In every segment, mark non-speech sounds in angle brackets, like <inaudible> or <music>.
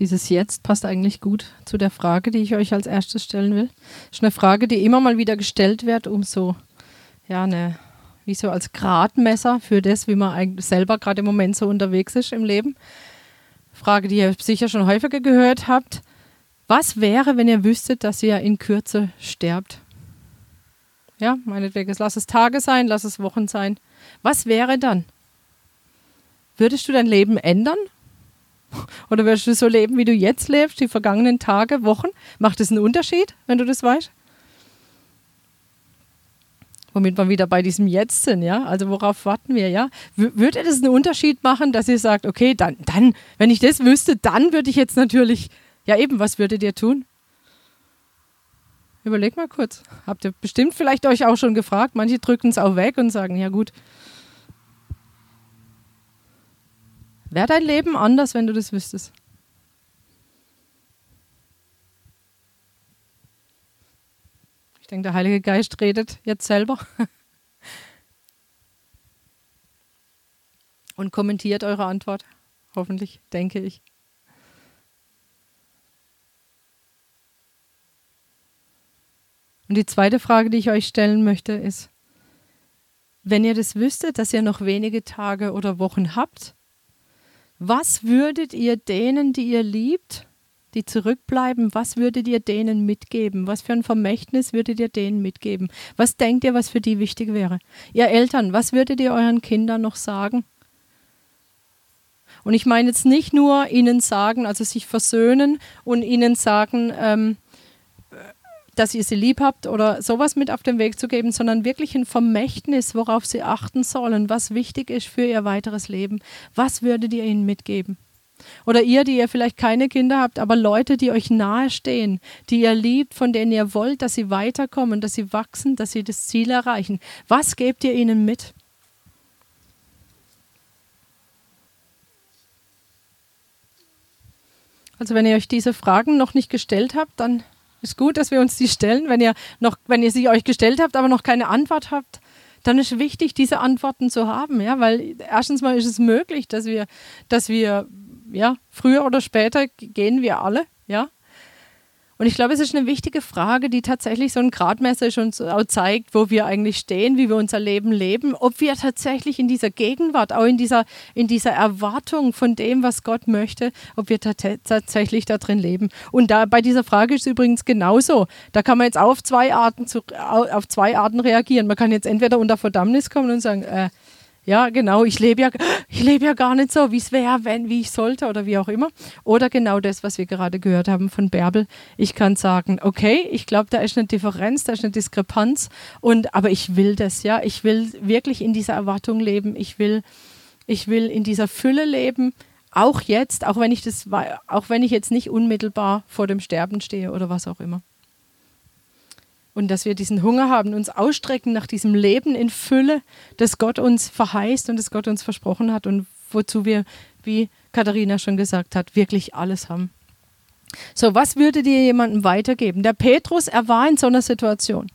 Dieses Jetzt passt eigentlich gut zu der Frage, die ich euch als erstes stellen will. Ist eine Frage, die immer mal wieder gestellt wird, um so, ja, eine, wie so als Gradmesser für das, wie man eigentlich selber gerade im Moment so unterwegs ist im Leben. Frage, die ihr sicher schon häufiger gehört habt. Was wäre, wenn ihr wüsstet, dass ihr in Kürze sterbt? Ja, meinetwegen, lass es Tage sein, lass es Wochen sein. Was wäre dann? Würdest du dein Leben ändern? Oder würdest du so leben, wie du jetzt lebst, die vergangenen Tage, Wochen? Macht es einen Unterschied, wenn du das weißt? Womit wir wieder bei diesem Jetzt sind, ja? Also worauf warten wir, ja? W würde das einen Unterschied machen, dass ihr sagt, okay, dann, dann, wenn ich das wüsste, dann würde ich jetzt natürlich, ja eben, was würdet ihr tun? Überleg mal kurz. Habt ihr bestimmt vielleicht euch auch schon gefragt. Manche drücken es auch weg und sagen, ja gut. Wäre dein Leben anders, wenn du das wüsstest? Ich denke, der Heilige Geist redet jetzt selber <laughs> und kommentiert eure Antwort. Hoffentlich, denke ich. Und die zweite Frage, die ich euch stellen möchte, ist, wenn ihr das wüsstet, dass ihr noch wenige Tage oder Wochen habt, was würdet ihr denen, die ihr liebt, die zurückbleiben, was würdet ihr denen mitgeben? Was für ein Vermächtnis würdet ihr denen mitgeben? Was denkt ihr, was für die wichtig wäre? Ihr Eltern, was würdet ihr euren Kindern noch sagen? Und ich meine jetzt nicht nur ihnen sagen, also sich versöhnen und ihnen sagen, ähm, dass ihr sie lieb habt oder sowas mit auf den Weg zu geben, sondern wirklich ein Vermächtnis, worauf sie achten sollen, was wichtig ist für ihr weiteres Leben. Was würdet ihr ihnen mitgeben? Oder ihr, die ihr vielleicht keine Kinder habt, aber Leute, die euch nahestehen, die ihr liebt, von denen ihr wollt, dass sie weiterkommen, dass sie wachsen, dass sie das Ziel erreichen. Was gebt ihr ihnen mit? Also wenn ihr euch diese Fragen noch nicht gestellt habt, dann ist gut, dass wir uns die stellen. Wenn ihr, noch, wenn ihr sie euch gestellt habt, aber noch keine Antwort habt, dann ist wichtig, diese Antworten zu haben. Ja? Weil erstens mal ist es möglich, dass wir, dass wir ja, früher oder später gehen wir alle. Ja? Und ich glaube, es ist eine wichtige Frage, die tatsächlich so ein Gradmesser uns auch zeigt, wo wir eigentlich stehen, wie wir unser Leben leben, ob wir tatsächlich in dieser Gegenwart, auch in dieser, in dieser Erwartung von dem, was Gott möchte, ob wir tatsächlich da drin leben. Und da bei dieser Frage ist es übrigens genauso. Da kann man jetzt auf zwei Arten zu, auf zwei Arten reagieren. Man kann jetzt entweder unter Verdammnis kommen und sagen, äh, ja, genau, ich lebe ja, ich lebe ja gar nicht so, wie es wäre, wenn, wie ich sollte oder wie auch immer. Oder genau das, was wir gerade gehört haben von Bärbel. Ich kann sagen, okay, ich glaube, da ist eine Differenz, da ist eine Diskrepanz. Und, aber ich will das, ja. Ich will wirklich in dieser Erwartung leben. Ich will, ich will in dieser Fülle leben. Auch jetzt, auch wenn ich das, auch wenn ich jetzt nicht unmittelbar vor dem Sterben stehe oder was auch immer. Und dass wir diesen Hunger haben, uns ausstrecken nach diesem Leben in Fülle, das Gott uns verheißt und das Gott uns versprochen hat und wozu wir, wie Katharina schon gesagt hat, wirklich alles haben. So, was würde dir jemandem weitergeben? Der Petrus, er war in so einer Situation.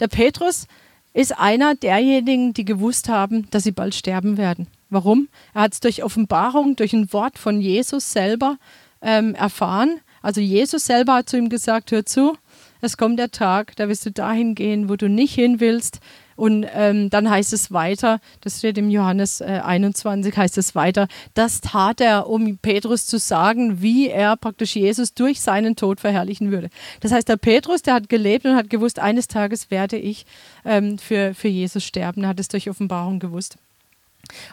Der Petrus ist einer derjenigen, die gewusst haben, dass sie bald sterben werden. Warum? Er hat es durch Offenbarung, durch ein Wort von Jesus selber ähm, erfahren. Also Jesus selber hat zu ihm gesagt, hör zu, es kommt der Tag, da wirst du dahin gehen, wo du nicht hin willst. Und ähm, dann heißt es weiter, das steht im Johannes äh, 21, heißt es weiter, das tat er, um Petrus zu sagen, wie er praktisch Jesus durch seinen Tod verherrlichen würde. Das heißt, der Petrus, der hat gelebt und hat gewusst, eines Tages werde ich ähm, für, für Jesus sterben. Er hat es durch Offenbarung gewusst.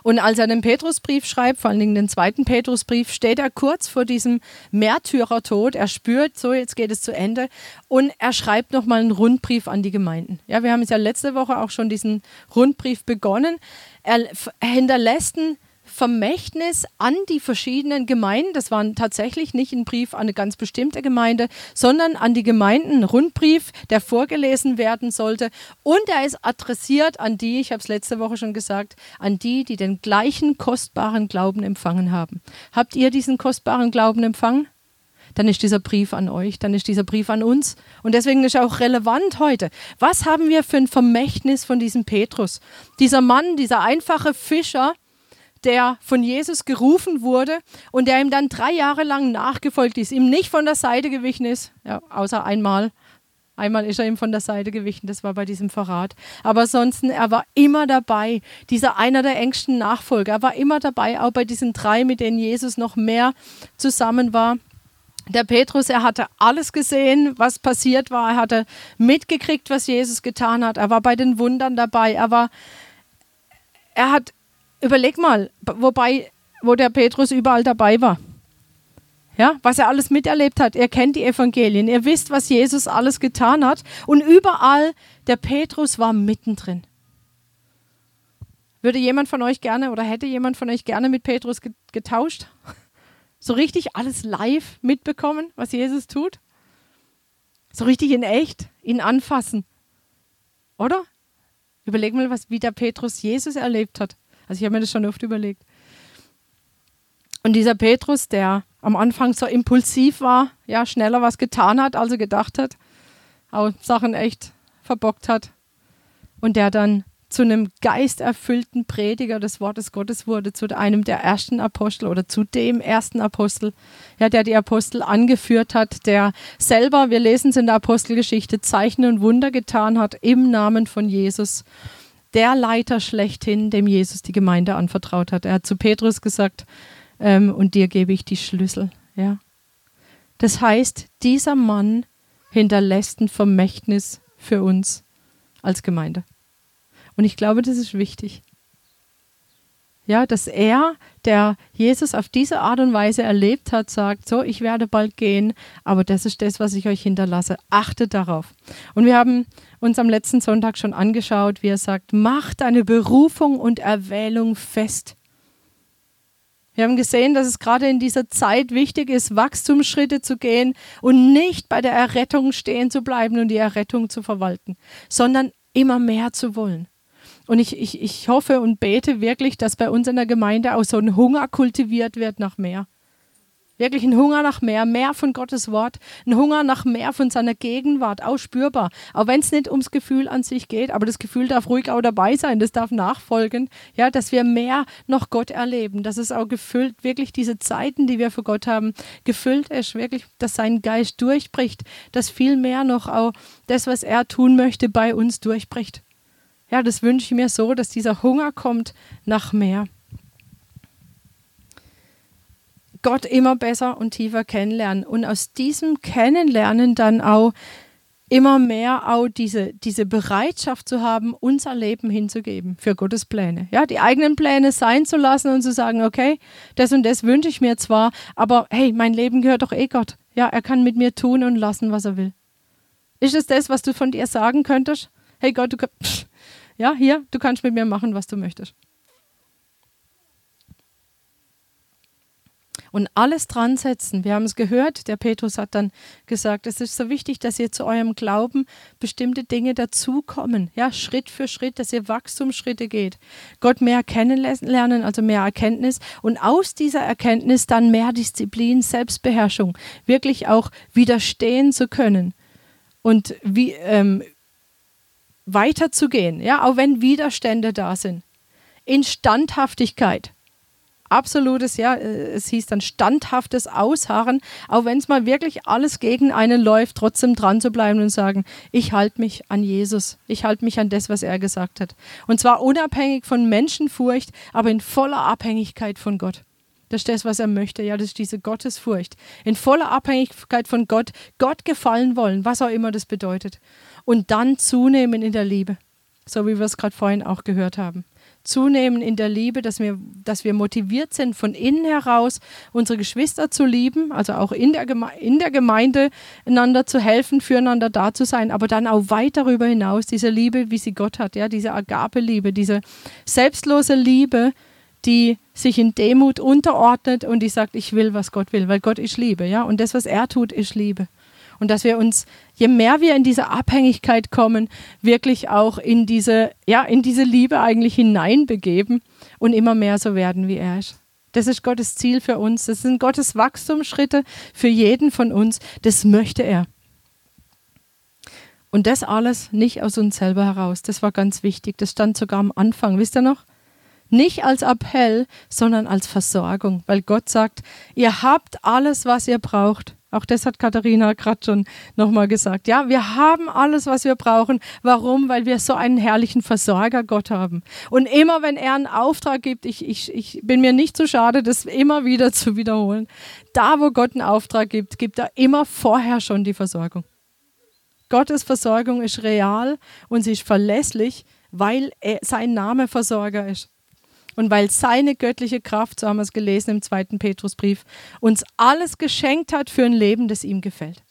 Und als er den Petrusbrief schreibt, vor allen Dingen den zweiten Petrusbrief, steht er kurz vor diesem Märtyrertod. Er spürt, so jetzt geht es zu Ende. Und er schreibt nochmal einen Rundbrief an die Gemeinden. Ja, wir haben es ja letzte Woche auch schon diesen Rundbrief begonnen. Er hinterlässt einen Vermächtnis an die verschiedenen Gemeinden. Das war tatsächlich nicht ein Brief an eine ganz bestimmte Gemeinde, sondern an die Gemeinden, ein Rundbrief, der vorgelesen werden sollte. Und er ist adressiert an die, ich habe es letzte Woche schon gesagt, an die, die den gleichen kostbaren Glauben empfangen haben. Habt ihr diesen kostbaren Glauben empfangen? dann ist dieser Brief an euch, dann ist dieser Brief an uns. Und deswegen ist er auch relevant heute. Was haben wir für ein Vermächtnis von diesem Petrus? Dieser Mann, dieser einfache Fischer, der von Jesus gerufen wurde und der ihm dann drei Jahre lang nachgefolgt ist, ihm nicht von der Seite gewichen ist, ja, außer einmal. Einmal ist er ihm von der Seite gewichen, das war bei diesem Verrat. Aber ansonsten, er war immer dabei. Dieser einer der engsten Nachfolger. Er war immer dabei, auch bei diesen drei, mit denen Jesus noch mehr zusammen war. Der Petrus, er hatte alles gesehen, was passiert war. Er hatte mitgekriegt, was Jesus getan hat. Er war bei den Wundern dabei. Er war, er hat, überleg mal, wobei, wo der Petrus überall dabei war ja, was er alles miterlebt hat. Ihr kennt die Evangelien, ihr wisst, was Jesus alles getan hat. Und überall, der Petrus war mittendrin. Würde jemand von euch gerne oder hätte jemand von euch gerne mit Petrus getauscht? <laughs> So richtig alles live mitbekommen, was Jesus tut? So richtig in echt, ihn anfassen. Oder? Überleg mal, was, wie der Petrus Jesus erlebt hat. Also ich habe mir das schon oft überlegt. Und dieser Petrus, der am Anfang so impulsiv war, ja, schneller was getan hat, als er gedacht hat, auch Sachen echt verbockt hat. Und der dann zu einem geisterfüllten Prediger des Wortes Gottes wurde, zu einem der ersten Apostel oder zu dem ersten Apostel, ja, der die Apostel angeführt hat, der selber, wir lesen es in der Apostelgeschichte, Zeichen und Wunder getan hat im Namen von Jesus. Der Leiter schlechthin, dem Jesus die Gemeinde anvertraut hat. Er hat zu Petrus gesagt, ähm, und dir gebe ich die Schlüssel. Ja. Das heißt, dieser Mann hinterlässt ein Vermächtnis für uns als Gemeinde. Und ich glaube, das ist wichtig. Ja, dass er, der Jesus auf diese Art und Weise erlebt hat, sagt, so, ich werde bald gehen, aber das ist das, was ich euch hinterlasse. Achtet darauf. Und wir haben uns am letzten Sonntag schon angeschaut, wie er sagt, macht deine Berufung und Erwählung fest. Wir haben gesehen, dass es gerade in dieser Zeit wichtig ist, Wachstumsschritte zu gehen und nicht bei der Errettung stehen zu bleiben und die Errettung zu verwalten, sondern immer mehr zu wollen. Und ich, ich, ich hoffe und bete wirklich, dass bei uns in der Gemeinde auch so ein Hunger kultiviert wird nach mehr. Wirklich ein Hunger nach mehr, mehr von Gottes Wort, ein Hunger nach mehr von seiner Gegenwart, auch spürbar. Auch wenn es nicht ums Gefühl an sich geht, aber das Gefühl darf ruhig auch dabei sein, das darf nachfolgen, ja, dass wir mehr noch Gott erleben, dass es auch gefüllt, wirklich diese Zeiten, die wir für Gott haben, gefüllt ist, wirklich, dass sein Geist durchbricht, dass viel mehr noch auch das, was er tun möchte, bei uns durchbricht. Ja, das wünsche ich mir so, dass dieser Hunger kommt nach mehr. Gott immer besser und tiefer kennenlernen und aus diesem Kennenlernen dann auch immer mehr auch diese, diese Bereitschaft zu haben, unser Leben hinzugeben für Gottes Pläne. Ja, die eigenen Pläne sein zu lassen und zu sagen, okay, das und das wünsche ich mir zwar, aber hey, mein Leben gehört doch eh Gott. Ja, er kann mit mir tun und lassen, was er will. Ist es das, was du von dir sagen könntest? Hey Gott, du ja, hier, du kannst mit mir machen, was du möchtest. und alles dran setzen. Wir haben es gehört, der Petrus hat dann gesagt, es ist so wichtig, dass ihr zu eurem Glauben bestimmte Dinge dazukommen, ja, Schritt für Schritt, dass ihr Wachstumsschritte geht. Gott mehr kennenlernen, also mehr Erkenntnis und aus dieser Erkenntnis dann mehr Disziplin, Selbstbeherrschung, wirklich auch widerstehen zu können und wie, ähm, weiterzugehen, ja, auch wenn Widerstände da sind. In Standhaftigkeit absolutes, ja, äh, es hieß dann standhaftes Ausharren, auch wenn es mal wirklich alles gegen einen läuft, trotzdem dran zu bleiben und sagen, ich halte mich an Jesus, ich halte mich an das, was er gesagt hat. Und zwar unabhängig von Menschenfurcht, aber in voller Abhängigkeit von Gott. Das ist das, was er möchte. Ja, das ist diese Gottesfurcht. In voller Abhängigkeit von Gott, Gott gefallen wollen, was auch immer das bedeutet. Und dann zunehmen in der Liebe. So wie wir es gerade vorhin auch gehört haben zunehmen in der Liebe, dass wir, dass wir motiviert sind, von innen heraus unsere Geschwister zu lieben, also auch in der, Geme in der Gemeinde einander zu helfen, füreinander da zu sein, aber dann auch weit darüber hinaus diese Liebe, wie sie Gott hat, ja, diese Agape-Liebe, diese selbstlose Liebe, die sich in Demut unterordnet und die sagt, ich will, was Gott will, weil Gott ist Liebe, ja, und das, was er tut, ist Liebe. Und dass wir uns, je mehr wir in diese Abhängigkeit kommen, wirklich auch in diese, ja, in diese Liebe eigentlich hineinbegeben und immer mehr so werden, wie er ist. Das ist Gottes Ziel für uns. Das sind Gottes Wachstumsschritte für jeden von uns. Das möchte er. Und das alles nicht aus uns selber heraus. Das war ganz wichtig. Das stand sogar am Anfang. Wisst ihr noch? Nicht als Appell, sondern als Versorgung, weil Gott sagt, ihr habt alles, was ihr braucht. Auch das hat Katharina gerade schon nochmal gesagt. Ja, wir haben alles, was wir brauchen. Warum? Weil wir so einen herrlichen Versorger Gott haben. Und immer, wenn er einen Auftrag gibt, ich, ich, ich bin mir nicht zu schade, das immer wieder zu wiederholen. Da, wo Gott einen Auftrag gibt, gibt er immer vorher schon die Versorgung. Gottes Versorgung ist real und sie ist verlässlich, weil er, sein Name Versorger ist und weil seine göttliche Kraft, so haben wir es gelesen im zweiten Petrusbrief, uns alles geschenkt hat für ein Leben, das ihm gefällt.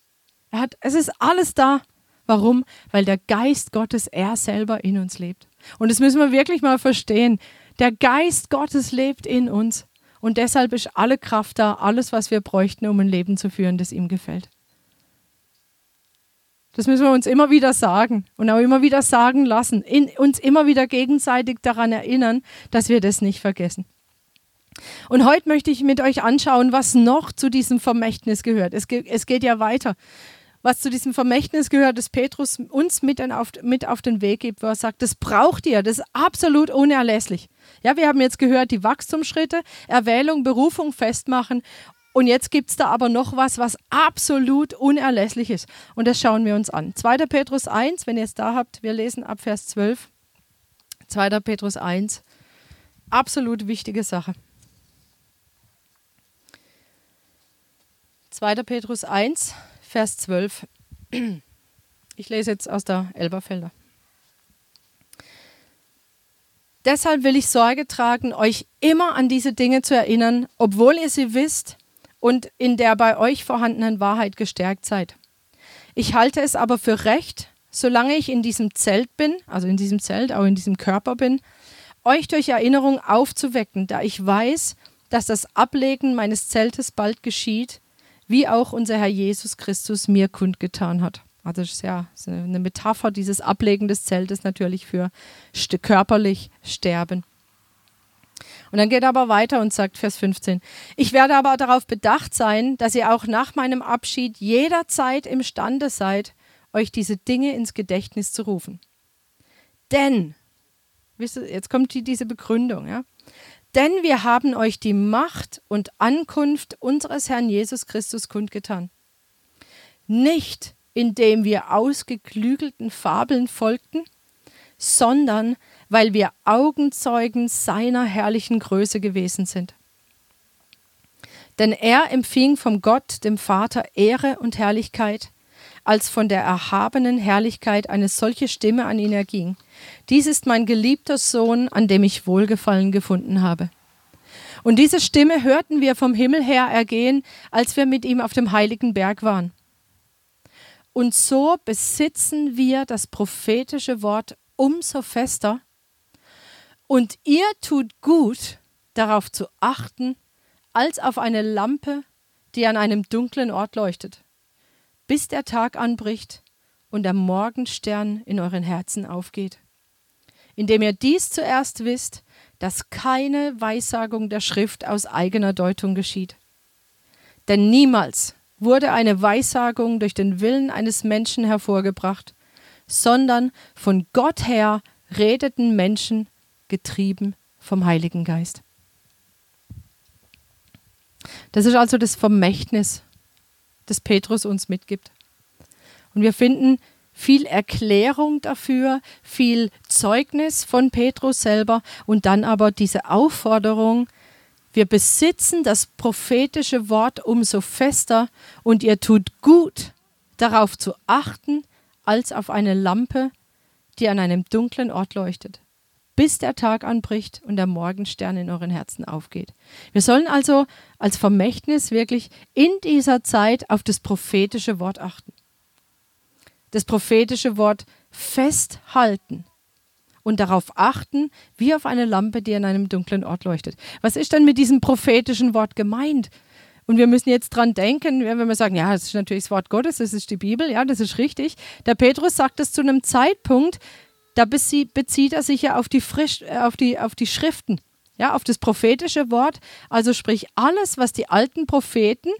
Er hat, es ist alles da. Warum? Weil der Geist Gottes, er selber in uns lebt. Und das müssen wir wirklich mal verstehen. Der Geist Gottes lebt in uns. Und deshalb ist alle Kraft da, alles, was wir bräuchten, um ein Leben zu führen, das ihm gefällt. Das müssen wir uns immer wieder sagen und auch immer wieder sagen lassen, in, uns immer wieder gegenseitig daran erinnern, dass wir das nicht vergessen. Und heute möchte ich mit euch anschauen, was noch zu diesem Vermächtnis gehört. Es, geht, es geht ja weiter. Was zu diesem Vermächtnis gehört, das Petrus uns mit auf, mit auf den Weg gibt, wo er sagt, das braucht ihr, das ist absolut unerlässlich. Ja, wir haben jetzt gehört, die Wachstumsschritte, Erwählung, Berufung festmachen und jetzt gibt es da aber noch was, was absolut unerlässlich ist. Und das schauen wir uns an. 2. Petrus 1, wenn ihr es da habt, wir lesen ab Vers 12. 2. Petrus 1, absolut wichtige Sache. 2. Petrus 1, Vers 12. Ich lese jetzt aus der Elberfelder. Deshalb will ich Sorge tragen, euch immer an diese Dinge zu erinnern, obwohl ihr sie wisst und in der bei euch vorhandenen Wahrheit gestärkt seid. Ich halte es aber für recht, solange ich in diesem Zelt bin, also in diesem Zelt, auch in diesem Körper bin, euch durch Erinnerung aufzuwecken, da ich weiß, dass das Ablegen meines Zeltes bald geschieht, wie auch unser Herr Jesus Christus mir kundgetan hat. Also das ist ja eine Metapher dieses Ablegen des Zeltes natürlich für körperlich Sterben. Und dann geht er aber weiter und sagt, Vers 15, ich werde aber darauf bedacht sein, dass ihr auch nach meinem Abschied jederzeit imstande seid, euch diese Dinge ins Gedächtnis zu rufen. Denn, jetzt kommt die, diese Begründung, ja, denn wir haben euch die Macht und Ankunft unseres Herrn Jesus Christus kundgetan. Nicht indem wir ausgeklügelten Fabeln folgten, sondern weil wir Augenzeugen seiner herrlichen Größe gewesen sind. Denn er empfing vom Gott, dem Vater, Ehre und Herrlichkeit, als von der erhabenen Herrlichkeit eine solche Stimme an ihn erging. Dies ist mein geliebter Sohn, an dem ich Wohlgefallen gefunden habe. Und diese Stimme hörten wir vom Himmel her ergehen, als wir mit ihm auf dem heiligen Berg waren. Und so besitzen wir das prophetische Wort umso fester. Und ihr tut gut, darauf zu achten, als auf eine Lampe, die an einem dunklen Ort leuchtet, bis der Tag anbricht und der Morgenstern in euren Herzen aufgeht. Indem ihr dies zuerst wisst, dass keine Weissagung der Schrift aus eigener Deutung geschieht. Denn niemals wurde eine Weissagung durch den Willen eines Menschen hervorgebracht, sondern von Gott her redeten Menschen, getrieben vom Heiligen Geist. Das ist also das Vermächtnis, das Petrus uns mitgibt. Und wir finden viel Erklärung dafür, viel Zeugnis von Petrus selber und dann aber diese Aufforderung, wir besitzen das prophetische Wort umso fester und ihr tut gut, darauf zu achten, als auf eine Lampe, die an einem dunklen Ort leuchtet, bis der Tag anbricht und der Morgenstern in euren Herzen aufgeht. Wir sollen also als Vermächtnis wirklich in dieser Zeit auf das prophetische Wort achten. Das prophetische Wort festhalten und darauf achten, wie auf eine Lampe, die an einem dunklen Ort leuchtet. Was ist denn mit diesem prophetischen Wort gemeint? Und wir müssen jetzt dran denken, wenn wir sagen, ja, das ist natürlich das Wort Gottes, das ist die Bibel, ja, das ist richtig. Der Petrus sagt es zu einem Zeitpunkt, da bezieht er sich ja auf die, Frisch, äh, auf die, auf die Schriften, ja, auf das prophetische Wort. Also sprich alles, was die alten Propheten,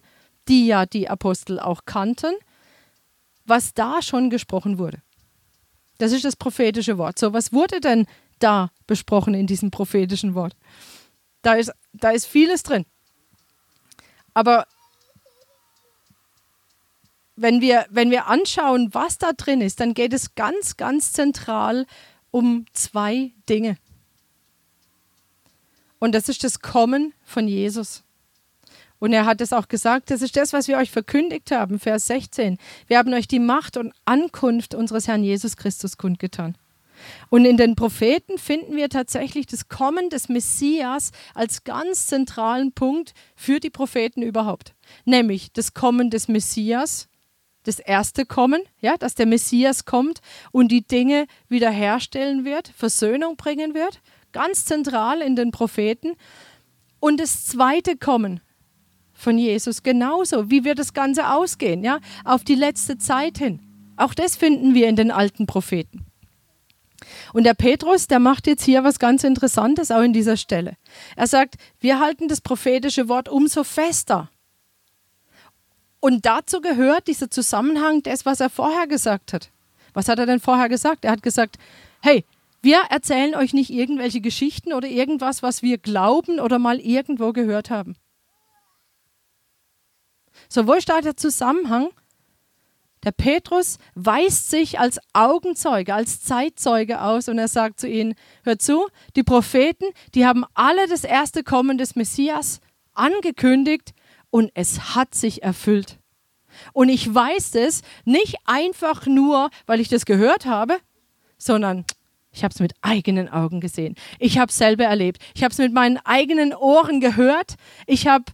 die ja die Apostel auch kannten, was da schon gesprochen wurde. Das ist das prophetische Wort. So, was wurde denn da besprochen in diesem prophetischen Wort. Da ist, da ist vieles drin. Aber wenn wir, wenn wir anschauen, was da drin ist, dann geht es ganz, ganz zentral um zwei Dinge. Und das ist das Kommen von Jesus. Und er hat es auch gesagt, das ist das, was wir euch verkündigt haben, Vers 16. Wir haben euch die Macht und Ankunft unseres Herrn Jesus Christus kundgetan. Und in den Propheten finden wir tatsächlich das Kommen des Messias als ganz zentralen Punkt für die Propheten überhaupt. Nämlich das Kommen des Messias, das erste Kommen, ja, dass der Messias kommt und die Dinge wiederherstellen wird, Versöhnung bringen wird, ganz zentral in den Propheten. Und das zweite Kommen von Jesus genauso. Wie wird das Ganze ausgehen, ja, auf die letzte Zeit hin? Auch das finden wir in den alten Propheten. Und der Petrus, der macht jetzt hier was ganz Interessantes auch in dieser Stelle. Er sagt, wir halten das prophetische Wort umso fester. Und dazu gehört dieser Zusammenhang des, was er vorher gesagt hat. Was hat er denn vorher gesagt? Er hat gesagt, hey, wir erzählen euch nicht irgendwelche Geschichten oder irgendwas, was wir glauben oder mal irgendwo gehört haben. So, wo da der Zusammenhang? Der Petrus weist sich als Augenzeuge, als Zeitzeuge aus und er sagt zu ihnen, hört zu, die Propheten, die haben alle das erste Kommen des Messias angekündigt und es hat sich erfüllt. Und ich weiß es nicht einfach nur, weil ich das gehört habe, sondern ich habe es mit eigenen Augen gesehen. Ich habe es selber erlebt. Ich habe es mit meinen eigenen Ohren gehört. Ich habe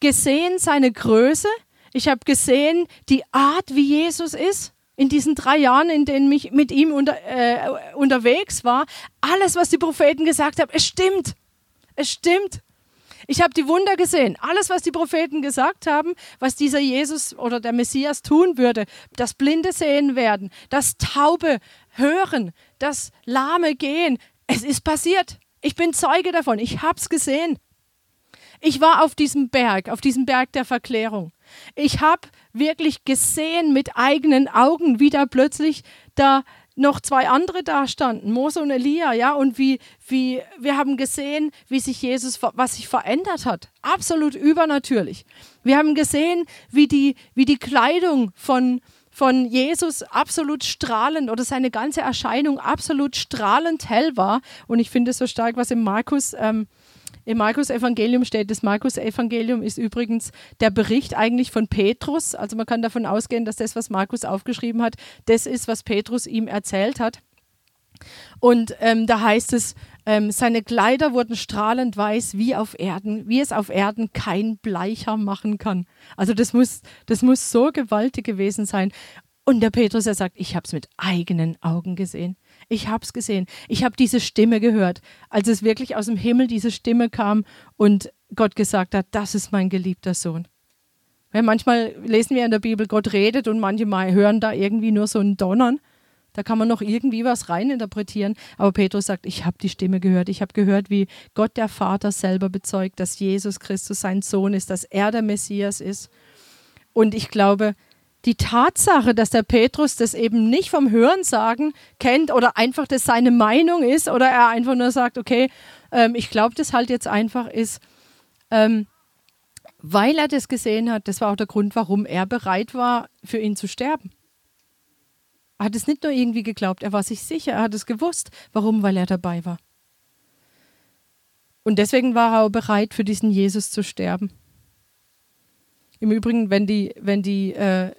gesehen seine Größe. Ich habe gesehen die Art, wie Jesus ist. In diesen drei Jahren, in denen ich mit ihm unter, äh, unterwegs war, alles, was die Propheten gesagt haben, es stimmt. Es stimmt. Ich habe die Wunder gesehen. Alles, was die Propheten gesagt haben, was dieser Jesus oder der Messias tun würde, dass Blinde sehen werden, dass Taube hören, dass Lahme gehen. Es ist passiert. Ich bin Zeuge davon. Ich habe es gesehen. Ich war auf diesem Berg, auf diesem Berg der Verklärung. Ich habe wirklich gesehen mit eigenen Augen, wie da plötzlich da noch zwei andere da standen, Mose und Elia, ja, und wie, wie wir haben gesehen, wie sich Jesus, was sich verändert hat. Absolut übernatürlich. Wir haben gesehen, wie die, wie die Kleidung von, von Jesus absolut strahlend oder seine ganze Erscheinung absolut strahlend hell war. Und ich finde es so stark, was im Markus ähm, im Markus-Evangelium steht, das Markus-Evangelium ist übrigens der Bericht eigentlich von Petrus. Also man kann davon ausgehen, dass das, was Markus aufgeschrieben hat, das ist, was Petrus ihm erzählt hat. Und ähm, da heißt es, ähm, seine Kleider wurden strahlend weiß wie auf Erden, wie es auf Erden kein Bleicher machen kann. Also das muss, das muss so gewaltig gewesen sein. Und der Petrus, er sagt, ich habe es mit eigenen Augen gesehen. Ich habe es gesehen. Ich habe diese Stimme gehört, als es wirklich aus dem Himmel diese Stimme kam und Gott gesagt hat, das ist mein geliebter Sohn. Ja, manchmal lesen wir in der Bibel, Gott redet und manche mal hören da irgendwie nur so ein Donnern. Da kann man noch irgendwie was reininterpretieren. Aber Petrus sagt, ich habe die Stimme gehört. Ich habe gehört, wie Gott der Vater selber bezeugt, dass Jesus Christus sein Sohn ist, dass er der Messias ist. Und ich glaube, die Tatsache, dass der Petrus das eben nicht vom Hörensagen kennt oder einfach das seine Meinung ist oder er einfach nur sagt, okay, ähm, ich glaube das halt jetzt einfach ist, ähm, weil er das gesehen hat, das war auch der Grund, warum er bereit war, für ihn zu sterben. Er hat es nicht nur irgendwie geglaubt, er war sich sicher, er hat es gewusst. Warum? Weil er dabei war. Und deswegen war er auch bereit, für diesen Jesus zu sterben. Im Übrigen, wenn die, wenn die äh,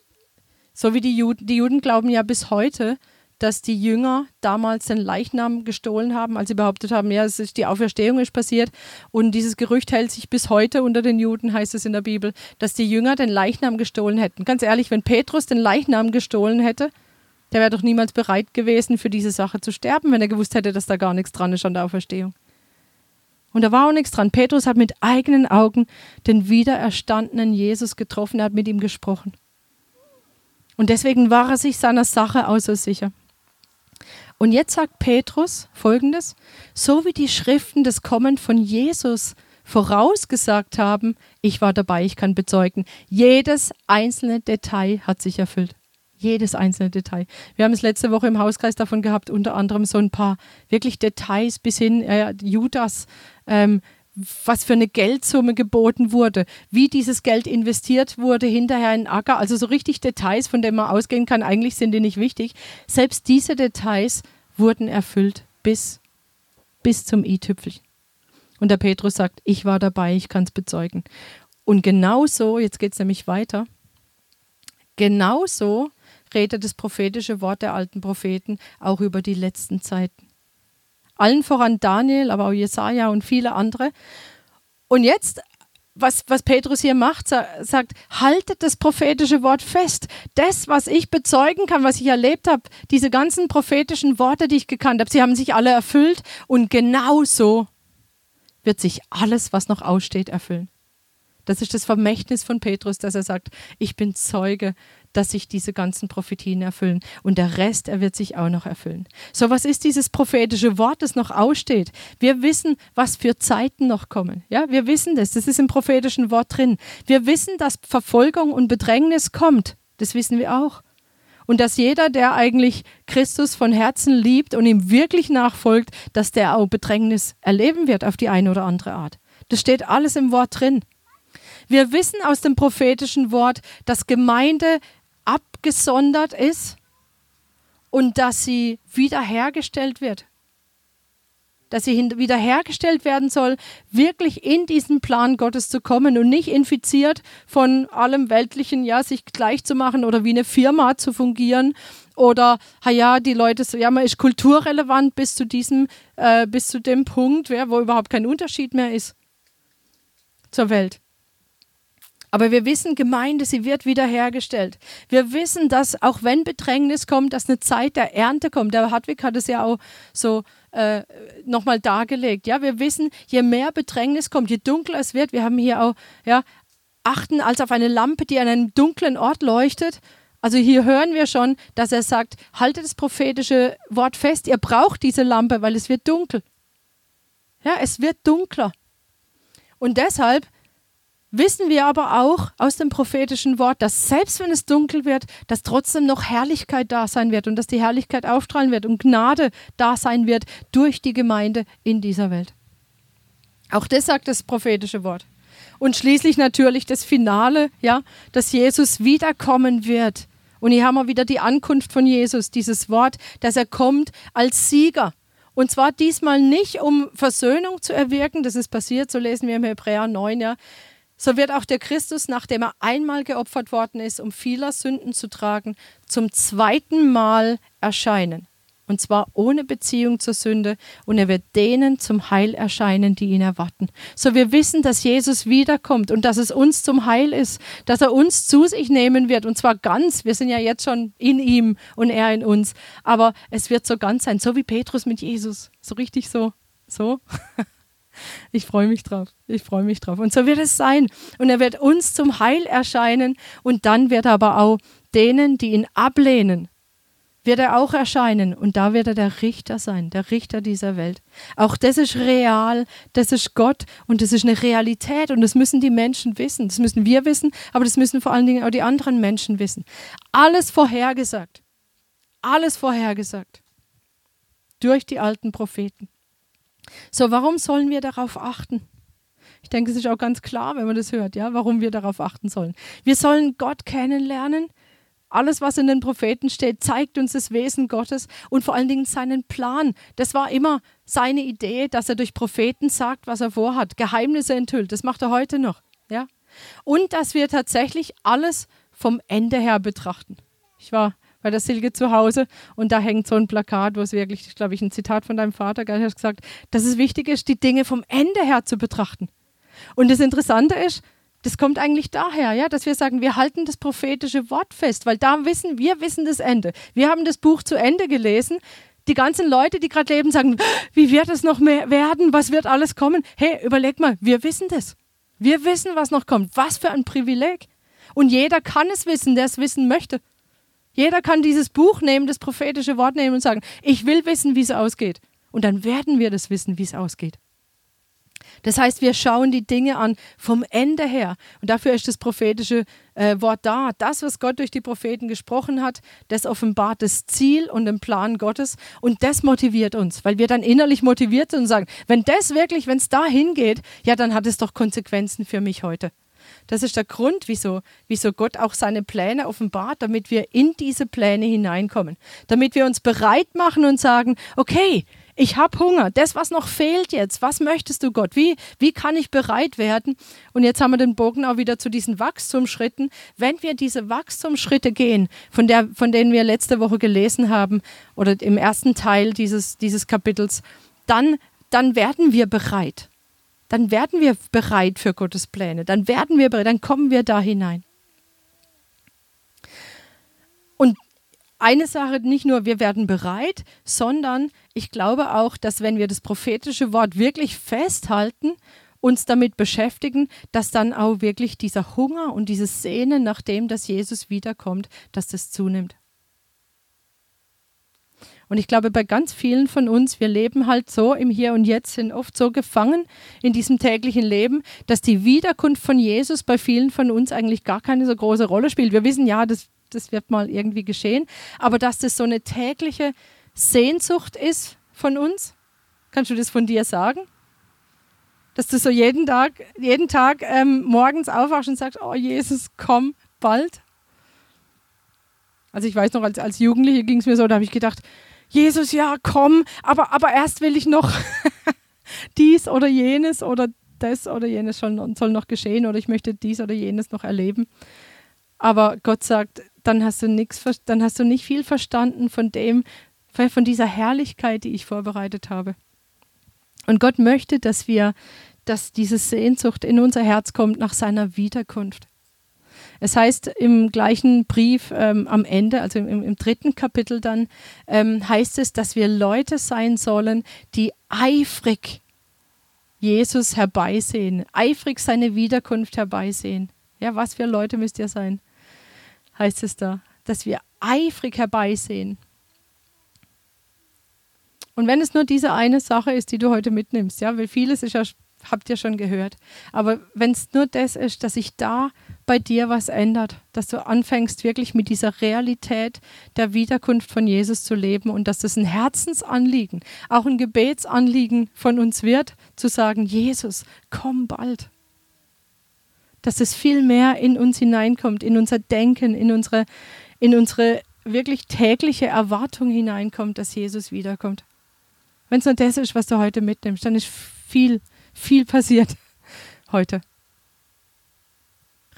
so wie die Juden, die Juden glauben ja bis heute, dass die Jünger damals den Leichnam gestohlen haben, als sie behauptet haben, ja, es ist, die Auferstehung ist passiert. Und dieses Gerücht hält sich bis heute unter den Juden, heißt es in der Bibel, dass die Jünger den Leichnam gestohlen hätten. Ganz ehrlich, wenn Petrus den Leichnam gestohlen hätte, der wäre doch niemals bereit gewesen, für diese Sache zu sterben, wenn er gewusst hätte, dass da gar nichts dran ist an der Auferstehung. Und da war auch nichts dran. Petrus hat mit eigenen Augen den wiedererstandenen Jesus getroffen, er hat mit ihm gesprochen. Und deswegen war er sich seiner Sache auch so sicher. Und jetzt sagt Petrus folgendes: So wie die Schriften das Kommen von Jesus vorausgesagt haben, ich war dabei, ich kann bezeugen, jedes einzelne Detail hat sich erfüllt. Jedes einzelne Detail. Wir haben es letzte Woche im Hauskreis davon gehabt, unter anderem so ein paar wirklich Details bis hin, äh, Judas, ähm, was für eine Geldsumme geboten wurde, wie dieses Geld investiert wurde hinterher in Acker. Also so richtig Details, von denen man ausgehen kann, eigentlich sind die nicht wichtig. Selbst diese Details wurden erfüllt bis, bis zum i-Tüpfelchen. Und der Petrus sagt, ich war dabei, ich kann es bezeugen. Und genauso, jetzt geht es nämlich weiter, genauso redet das prophetische Wort der alten Propheten auch über die letzten Zeiten. Allen voran Daniel, aber auch Jesaja und viele andere. Und jetzt, was, was Petrus hier macht, sagt, haltet das prophetische Wort fest. Das, was ich bezeugen kann, was ich erlebt habe, diese ganzen prophetischen Worte, die ich gekannt habe, sie haben sich alle erfüllt und genauso wird sich alles, was noch aussteht, erfüllen. Das ist das Vermächtnis von Petrus, dass er sagt, ich bin Zeuge, dass sich diese ganzen Prophetien erfüllen. Und der Rest, er wird sich auch noch erfüllen. So, was ist dieses prophetische Wort, das noch aussteht? Wir wissen, was für Zeiten noch kommen. Ja, wir wissen das. Das ist im prophetischen Wort drin. Wir wissen, dass Verfolgung und Bedrängnis kommt. Das wissen wir auch. Und dass jeder, der eigentlich Christus von Herzen liebt und ihm wirklich nachfolgt, dass der auch Bedrängnis erleben wird auf die eine oder andere Art. Das steht alles im Wort drin. Wir wissen aus dem prophetischen Wort, dass Gemeinde abgesondert ist und dass sie wiederhergestellt wird. Dass sie wiederhergestellt werden soll, wirklich in diesen Plan Gottes zu kommen und nicht infiziert von allem Weltlichen, ja, sich gleich zu machen oder wie eine Firma zu fungieren oder, ja, die Leute, ja, man ist kulturrelevant bis zu diesem, äh, bis zu dem Punkt, ja, wo überhaupt kein Unterschied mehr ist zur Welt. Aber wir wissen, Gemeinde, sie wird wiederhergestellt. Wir wissen, dass auch wenn Bedrängnis kommt, dass eine Zeit der Ernte kommt. Der Hartwig hat es ja auch so äh, nochmal dargelegt. Ja, wir wissen, je mehr Bedrängnis kommt, je dunkler es wird. Wir haben hier auch, ja, achten als auf eine Lampe, die an einem dunklen Ort leuchtet. Also hier hören wir schon, dass er sagt, haltet das prophetische Wort fest, ihr braucht diese Lampe, weil es wird dunkel. Ja, es wird dunkler. Und deshalb wissen wir aber auch aus dem prophetischen Wort, dass selbst wenn es dunkel wird, dass trotzdem noch Herrlichkeit da sein wird und dass die Herrlichkeit aufstrahlen wird und Gnade da sein wird durch die Gemeinde in dieser Welt. Auch das sagt das prophetische Wort. Und schließlich natürlich das Finale, ja, dass Jesus wiederkommen wird. Und hier haben wir wieder die Ankunft von Jesus, dieses Wort, dass er kommt als Sieger. Und zwar diesmal nicht, um Versöhnung zu erwirken, das ist passiert, so lesen wir im Hebräer 9, ja, so wird auch der Christus, nachdem er einmal geopfert worden ist, um vieler Sünden zu tragen, zum zweiten Mal erscheinen. Und zwar ohne Beziehung zur Sünde. Und er wird denen zum Heil erscheinen, die ihn erwarten. So wir wissen, dass Jesus wiederkommt und dass es uns zum Heil ist, dass er uns zu sich nehmen wird. Und zwar ganz. Wir sind ja jetzt schon in ihm und er in uns. Aber es wird so ganz sein, so wie Petrus mit Jesus. So richtig so. So. <laughs> Ich freue mich drauf. Ich freue mich drauf. Und so wird es sein. Und er wird uns zum Heil erscheinen und dann wird er aber auch denen, die ihn ablehnen, wird er auch erscheinen und da wird er der Richter sein, der Richter dieser Welt. Auch das ist real, das ist Gott und das ist eine Realität und das müssen die Menschen wissen. Das müssen wir wissen, aber das müssen vor allen Dingen auch die anderen Menschen wissen. Alles vorhergesagt. Alles vorhergesagt. Durch die alten Propheten. So, warum sollen wir darauf achten? Ich denke, es ist auch ganz klar, wenn man das hört, ja, warum wir darauf achten sollen. Wir sollen Gott kennenlernen. Alles, was in den Propheten steht, zeigt uns das Wesen Gottes und vor allen Dingen seinen Plan. Das war immer seine Idee, dass er durch Propheten sagt, was er vorhat, Geheimnisse enthüllt. Das macht er heute noch, ja. Und dass wir tatsächlich alles vom Ende her betrachten. Ich war bei der Silke zu Hause und da hängt so ein Plakat, wo es wirklich, glaube ich, ein Zitat von deinem Vater, der hat gesagt, dass es wichtig ist, die Dinge vom Ende her zu betrachten. Und das Interessante ist, das kommt eigentlich daher, ja, dass wir sagen, wir halten das prophetische Wort fest, weil da wissen wir wissen das Ende. Wir haben das Buch zu Ende gelesen. Die ganzen Leute, die gerade leben, sagen, wie wird es noch mehr werden? Was wird alles kommen? Hey, überleg mal, wir wissen das. Wir wissen, was noch kommt. Was für ein Privileg. Und jeder kann es wissen, der es wissen möchte. Jeder kann dieses Buch nehmen, das prophetische Wort nehmen und sagen, ich will wissen, wie es ausgeht. Und dann werden wir das wissen, wie es ausgeht. Das heißt, wir schauen die Dinge an vom Ende her. Und dafür ist das prophetische äh, Wort da. Das, was Gott durch die Propheten gesprochen hat, das offenbart das Ziel und den Plan Gottes. Und das motiviert uns, weil wir dann innerlich motiviert sind und sagen, wenn das wirklich, wenn es dahin geht, ja, dann hat es doch Konsequenzen für mich heute. Das ist der Grund, wieso, wieso Gott auch seine Pläne offenbart, damit wir in diese Pläne hineinkommen. Damit wir uns bereit machen und sagen, okay, ich habe Hunger, das, was noch fehlt jetzt, was möchtest du, Gott? Wie, wie kann ich bereit werden? Und jetzt haben wir den Bogen auch wieder zu diesen Wachstumsschritten. Wenn wir diese Wachstumsschritte gehen, von, der, von denen wir letzte Woche gelesen haben oder im ersten Teil dieses, dieses Kapitels, dann, dann werden wir bereit. Dann werden wir bereit für Gottes Pläne. Dann werden wir bereit, dann kommen wir da hinein. Und eine Sache, nicht nur wir werden bereit, sondern ich glaube auch, dass wenn wir das prophetische Wort wirklich festhalten, uns damit beschäftigen, dass dann auch wirklich dieser Hunger und dieses Sehnen nach dem, dass Jesus wiederkommt, dass das zunimmt. Und ich glaube, bei ganz vielen von uns, wir leben halt so im Hier und Jetzt, sind oft so gefangen in diesem täglichen Leben, dass die Wiederkunft von Jesus bei vielen von uns eigentlich gar keine so große Rolle spielt. Wir wissen ja, das, das wird mal irgendwie geschehen, aber dass das so eine tägliche Sehnsucht ist von uns? Kannst du das von dir sagen? Dass du so jeden Tag, jeden Tag ähm, morgens aufwachst und sagst, oh Jesus, komm bald. Also ich weiß noch, als, als Jugendliche ging es mir so, da habe ich gedacht, Jesus, ja, komm, aber, aber erst will ich noch <laughs> dies oder jenes oder das oder jenes soll, soll noch geschehen oder ich möchte dies oder jenes noch erleben. Aber Gott sagt, dann hast du nichts, dann hast du nicht viel verstanden von dem, von dieser Herrlichkeit, die ich vorbereitet habe. Und Gott möchte, dass wir, dass diese Sehnsucht in unser Herz kommt nach seiner Wiederkunft. Es heißt im gleichen Brief ähm, am Ende, also im, im, dritten Kapitel dann, ähm, heißt es, dass wir Leute sein sollen, die eifrig Jesus herbeisehen, eifrig seine Wiederkunft herbeisehen. Ja, was für Leute müsst ihr sein? Heißt es da, dass wir eifrig herbeisehen. Und wenn es nur diese eine Sache ist, die du heute mitnimmst, ja, weil vieles ist ja, habt ihr schon gehört. Aber wenn es nur das ist, dass sich da bei dir was ändert, dass du anfängst wirklich mit dieser Realität der Wiederkunft von Jesus zu leben und dass das ein Herzensanliegen, auch ein Gebetsanliegen von uns wird, zu sagen, Jesus, komm bald. Dass es viel mehr in uns hineinkommt, in unser Denken, in unsere, in unsere wirklich tägliche Erwartung hineinkommt, dass Jesus wiederkommt. Wenn es nur das ist, was du heute mitnimmst, dann ist viel, viel passiert <laughs> heute.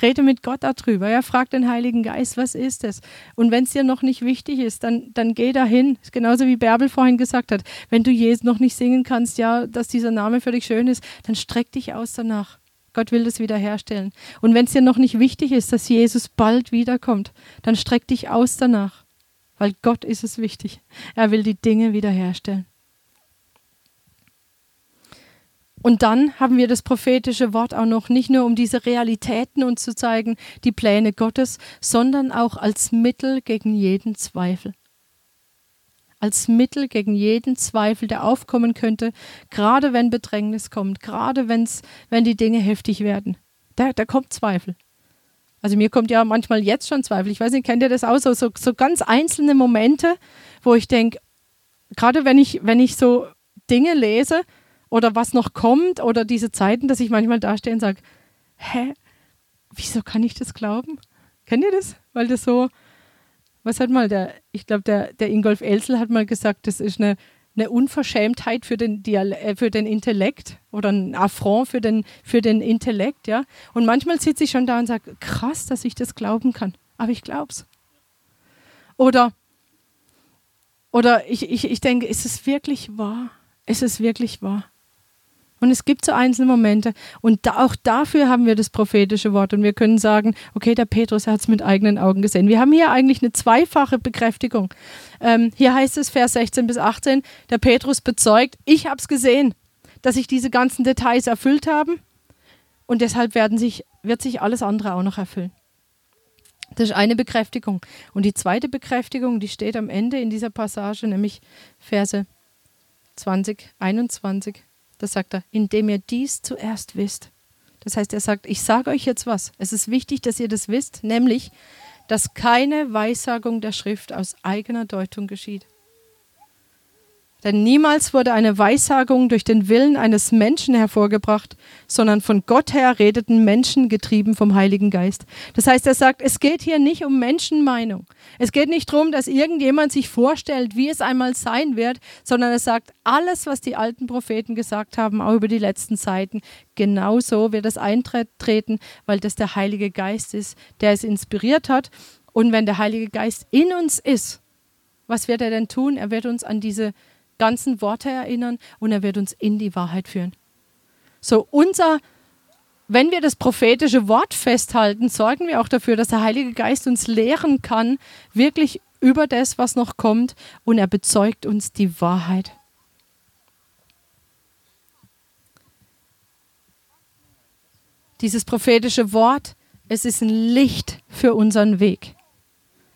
Rede mit Gott darüber. Ja, frag den Heiligen Geist, was ist es? Und wenn es dir noch nicht wichtig ist, dann, dann geh dahin. Genauso wie Bärbel vorhin gesagt hat. Wenn du Jesus noch nicht singen kannst, ja, dass dieser Name für dich schön ist, dann streck dich aus danach. Gott will das wiederherstellen. Und wenn es dir noch nicht wichtig ist, dass Jesus bald wiederkommt, dann streck dich aus danach. Weil Gott ist es wichtig. Er will die Dinge wiederherstellen. Und dann haben wir das prophetische Wort auch noch nicht nur um diese Realitäten uns zu zeigen, die Pläne Gottes, sondern auch als Mittel gegen jeden Zweifel. Als Mittel gegen jeden Zweifel, der aufkommen könnte, gerade wenn Bedrängnis kommt, gerade wenn's, wenn die Dinge heftig werden. Da, da kommt Zweifel. Also mir kommt ja manchmal jetzt schon Zweifel. Ich weiß nicht, kennt ihr das auch? So, so, so ganz einzelne Momente, wo ich denke, gerade wenn ich, wenn ich so Dinge lese, oder was noch kommt oder diese Zeiten, dass ich manchmal dastehe und sage, hä, wieso kann ich das glauben? Kennt ihr das? Weil das so, was hat mal der, ich glaube, der, der Ingolf Elsel hat mal gesagt, das ist eine, eine Unverschämtheit für den, Dial äh, für den Intellekt oder ein Affront für den, für den Intellekt, ja. Und manchmal sitze ich schon da und sage, krass, dass ich das glauben kann, aber ich glaube es. Oder, oder ich, ich, ich denke, ist es wirklich wahr? Ist es wirklich wahr? Und es gibt so einzelne Momente. Und da, auch dafür haben wir das prophetische Wort. Und wir können sagen, okay, der Petrus hat es mit eigenen Augen gesehen. Wir haben hier eigentlich eine zweifache Bekräftigung. Ähm, hier heißt es, Vers 16 bis 18, der Petrus bezeugt, ich habe es gesehen, dass sich diese ganzen Details erfüllt haben. Und deshalb werden sich, wird sich alles andere auch noch erfüllen. Das ist eine Bekräftigung. Und die zweite Bekräftigung, die steht am Ende in dieser Passage, nämlich Verse 20, 21. Das sagt er, indem ihr dies zuerst wisst. Das heißt, er sagt, ich sage euch jetzt was. Es ist wichtig, dass ihr das wisst, nämlich, dass keine Weissagung der Schrift aus eigener Deutung geschieht. Denn niemals wurde eine Weissagung durch den Willen eines Menschen hervorgebracht, sondern von Gott her redeten Menschen getrieben vom Heiligen Geist. Das heißt, er sagt, es geht hier nicht um Menschenmeinung. Es geht nicht darum, dass irgendjemand sich vorstellt, wie es einmal sein wird, sondern er sagt, alles, was die alten Propheten gesagt haben, auch über die letzten Zeiten, genauso wird es eintreten, weil das der Heilige Geist ist, der es inspiriert hat. Und wenn der Heilige Geist in uns ist, was wird er denn tun? Er wird uns an diese ganzen Worte erinnern und er wird uns in die Wahrheit führen. So, unser, wenn wir das prophetische Wort festhalten, sorgen wir auch dafür, dass der Heilige Geist uns lehren kann, wirklich über das, was noch kommt, und er bezeugt uns die Wahrheit. Dieses prophetische Wort, es ist ein Licht für unseren Weg.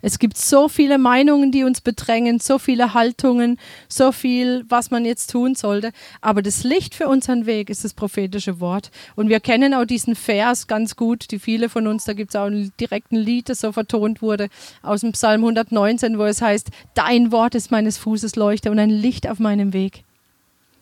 Es gibt so viele Meinungen, die uns bedrängen, so viele Haltungen, so viel, was man jetzt tun sollte. Aber das Licht für unseren Weg ist das prophetische Wort. Und wir kennen auch diesen Vers ganz gut, die viele von uns, da gibt es auch einen direkten Lied, das so vertont wurde, aus dem Psalm 119, wo es heißt, Dein Wort ist meines Fußes Leuchte und ein Licht auf meinem Weg.